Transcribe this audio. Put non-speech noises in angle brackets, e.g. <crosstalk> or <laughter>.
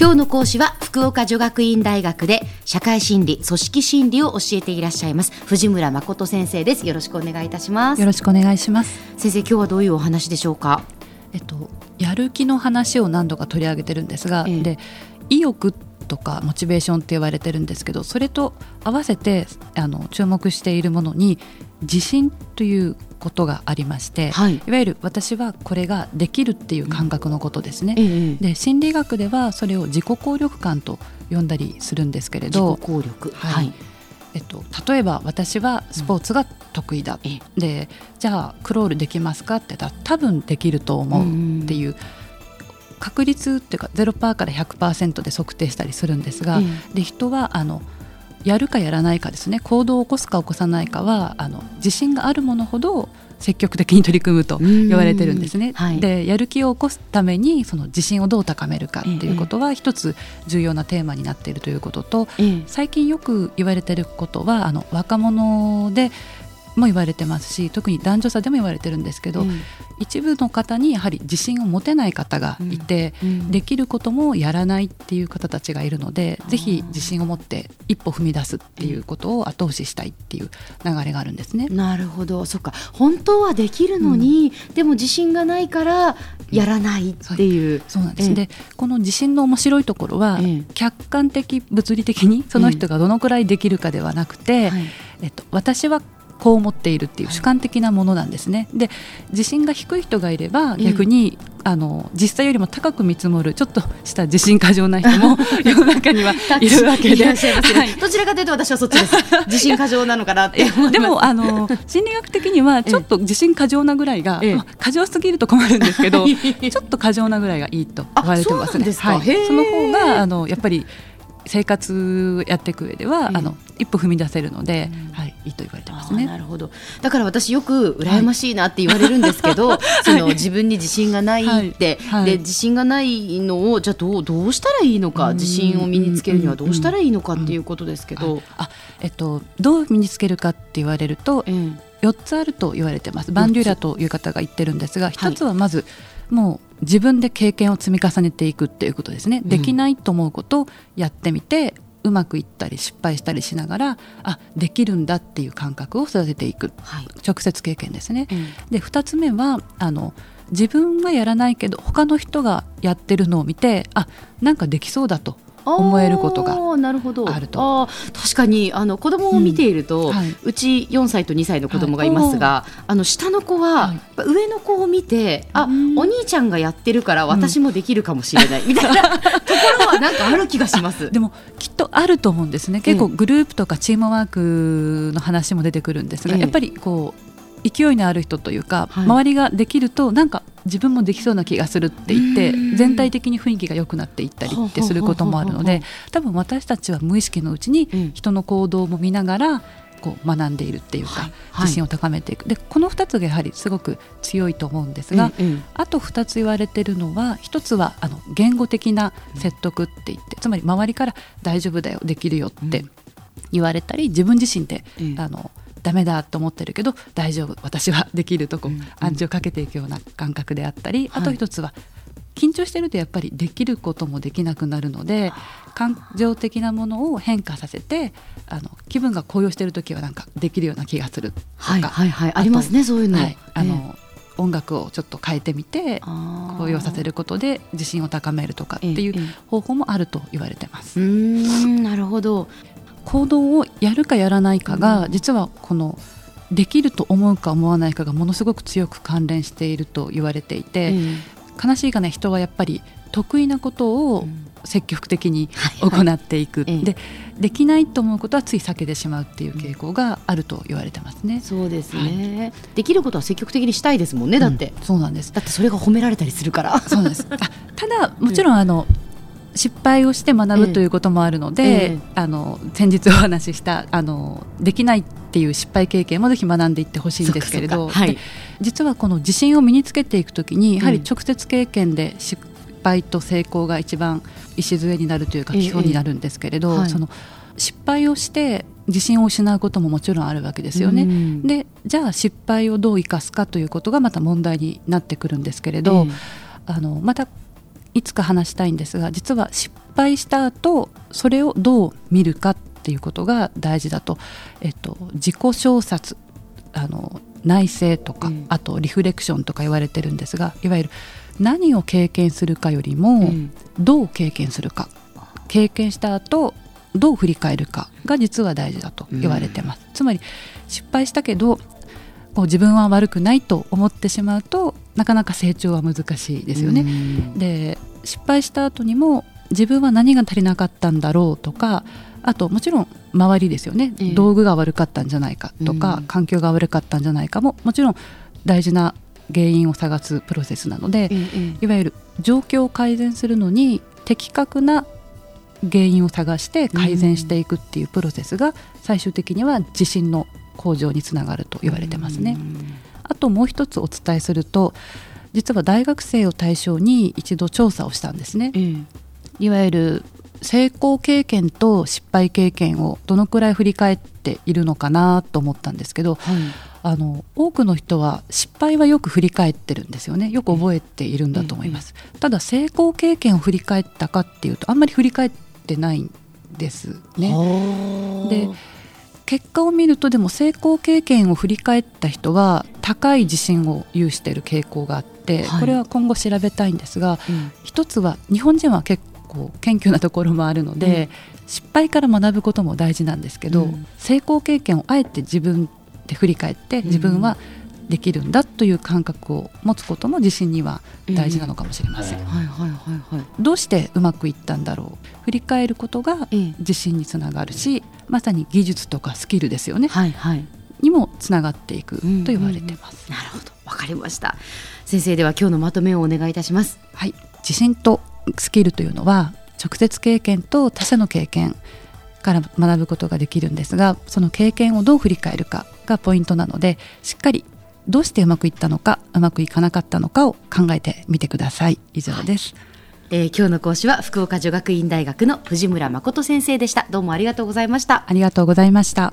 今日の講師は福岡女学院大学で社会心理組織心理を教えていらっしゃいます。藤村誠先生です。よろしくお願いいたします。よろしくお願いします。先生今日はどういうお話でしょうか？えっとやる気の話を何度か取り上げてるんですが、ええ、で意欲とかモチベーションって言われてるんですけどそれと合わせてあの注目しているものに自信ということがありまして、はい、いわゆる私はこれができるっていう感覚のことですね。うん、で心理学ではそれを自己効力感と呼んだりするんですけれど自己効力、はい、えっと、例えば私はスポーツが得意だ、うん、でじゃあクロールできますかって言ったら多分できると思うっていう。確率っていうか0%から100%で測定したりするんですが、うん、で人はあのやるかやらないかですね。行動を起こすか起こさないかはあの自信があるものほど積極的に取り組むと言われてるんですね。はい、でやる気を起こすためにその自信をどう高めるかっていうことは一つ重要なテーマになっているということと、最近よく言われてることはあの若者でも言われてますし特に男女差でも言われてるんですけど、うん、一部の方にやはり自信を持てない方がいて、うん、できることもやらないっていう方たちがいるので、ぜひ自信を持って一歩踏み出すっていうことを後押ししたいっていう流れがあるんですね。なるほど。そっか。本当はできるのに、でも自信がないからやらないっていう。そう。なんです、でこの自信の面白いところは、客観的物理的にその人がどのくらいできるかではなくて、えっと、私はこう思っているっていう主観的なものなんですね。で自信が低い人がいれば逆に、うん、あの実際よりも高く見積もるちょっとした自信過剰な人も <laughs> 世の中にはいるわけで、はい、どちらかというと私はそっちです。自信過剰なのかなって。<laughs> でもあの <laughs> 心理学的にはちょっと自信過剰なぐらいが、まあ、過剰すぎると困るんですけどちょっと過剰なぐらいがいいと言われてますね。はい、その方があのやっぱり生活やっていく上では、あの一歩踏み出せるので、はい、いいと言われてますね。なるほど。だから私よく羨ましいなって言われるんですけど、はい、<laughs> その自分に自信がないって、はい、で自信がないのをじゃあどうどうしたらいいのか、自信を身につけるにはどうしたらいいのかっていうことですけど、あえっとどう身につけるかって言われると、うん、4つあると言われてます。バンデューラという方が言ってるんですが、1つはまず、もう自分で経験を積み重ねていくっていうことですね。できないと思うことをやってみて、うまくいったり失敗したりしながらあできるんだっていう感覚を育てていく、はい、直接経験ですね。うん、で2つ目はあの自分がやらないけど他の人がやってるのを見てあなんかできそうだと思えることがあると。確かにあの子供を見ていると、うん。はい、うち4歳と2歳の子供がいますが、はい、あの下の子は、はい、上の子を見てあお兄ちゃんがやってるから私もできるかもしれない、うん、みたいな <laughs> ところはなんかある気がします。<laughs> でもきっとあると思うんですね。結構グループとかチームワークの話も出てくるんですが、やっぱりこう勢いのある人というか、はい、周りができるとなんか自分もできそうな気がするって言って全体的に雰囲気が良くなっていったりってすることもあるので多分私たちは無意識のうちに人の行動も見ながらこう学んでいるっていうか、はい、自信を高めていく。でこの2つがやはりすごく強いと思うんですが、うんうん、あと2つ言われてるのは1つはあの言語的な説得って言ってつまり周りから大丈夫だよできるよって言われたり自分自身で、うん、あのダメだと思ってるけど大丈夫私はできるとこ、うん、暗示をかけていくような感覚であったり、あと一つは、緊張してるとやっぱりできることもできなくなるので感情的なものを変化させてあの気分が高揚してる時はなんかできるような気がするとか、はいはいはい、ありますねそういうの。はい、あの、えー音楽をちょっと変えてみて高揚させることで自信を高めるとかっていう方法もあると言われてます。うんなるほど行動をやるかやらないかが、実はこのできると思うか思わないかがものすごく強く関連していると言われていて、悲しいかね人はやっぱり得意なことを積極的に行っていく、でできないと思うことはつい避けてしまうっていう傾向があると言われてますね。そうですね、はい、できることは積極的にしたいですもんねだって、うん、そうなんです。だってそれが褒められたりするから。そうです。あただもちろんあの、うん失敗をして学ぶということもあるので、ええ、あの先日お話ししたあのできないっていう失敗経験もぜひ学んでいってほしいんですけれど、はい、実はこの自信を身につけていくときにやはり直接経験で失敗と成功が一番礎になるというか基本になるんですけれど、えはい、その失敗をして自信を失うことももちろんあるわけですよね。うん、でじゃあ失敗をどう生かすかということがまた問題になってくるんですけれど、え、あのまたいつか話したいんですが実は失敗した後それをどう見るかっていうことが大事だと、えっと、自己小説あの内省とか、うん、あとリフレクションとか言われてるんですがいわゆる何を経験するかよりも、どう経験するか。経験した後どう振り返るかが実は大事だと言われてます、うん、つまり失敗したけどこう自分は悪くないと思ってしまうとなかなか成長は難しいですよね。で失敗した後にも自分は何が足りなかったんだろうとかあともちろん周りですよね、えー、道具が悪かったんじゃないかとか、うん、環境が悪かったんじゃないかももちろん大事な原因を探すプロセスなので、えー、いわゆる状況を改善するのに的確な原因を探して改善していくっていうプロセスが最終的には自信の向上につながると言われてますね。あともう一つお伝えすると実は大学生を対象に一度調査をしたんですね。いわゆる成功経験と失敗経験をどのくらい振り返っているのかなと思ったんですけど、はい、あの多くの人は失敗はよく振り返ってるんですよね。よく覚えているんだと思います、うんうん、ただ成功経験を振り返ったかっていうとあんまり振り返ってないんですね。で結果を見るとでも成功経験を振り返った人は高い自信を有している傾向があって、はい、これは今後調べたいんですが、うん、一つは日本人は結構謙虚なところもあるので、うん、失敗から学ぶことも大事なんですけど、うん、成功経験をあえて自分で振り返って自分はできるんだという感覚を持つことも自信には大事なのかもしれません。どうしてうまくいったんだろう振り返ることが自信につながるし、まさに技術とかスキルですよね。はいはいにもつながっていくと言われてます。うんうん、なるほど、わかりました。先生では今日のまとめをお願いいたします。はい、自信とスキルというのは直接経験と他者の経験から学ぶことができるんですがその経験をどう振り返るかがポイントなのでしっかりどうしてうまくいったのかうまくいかなかったのかを考えてみてください。以上です、はい、えー、今日の講師は福岡女学院大学の藤村誠先生でした。どうもありがとうございました。ありがとうございました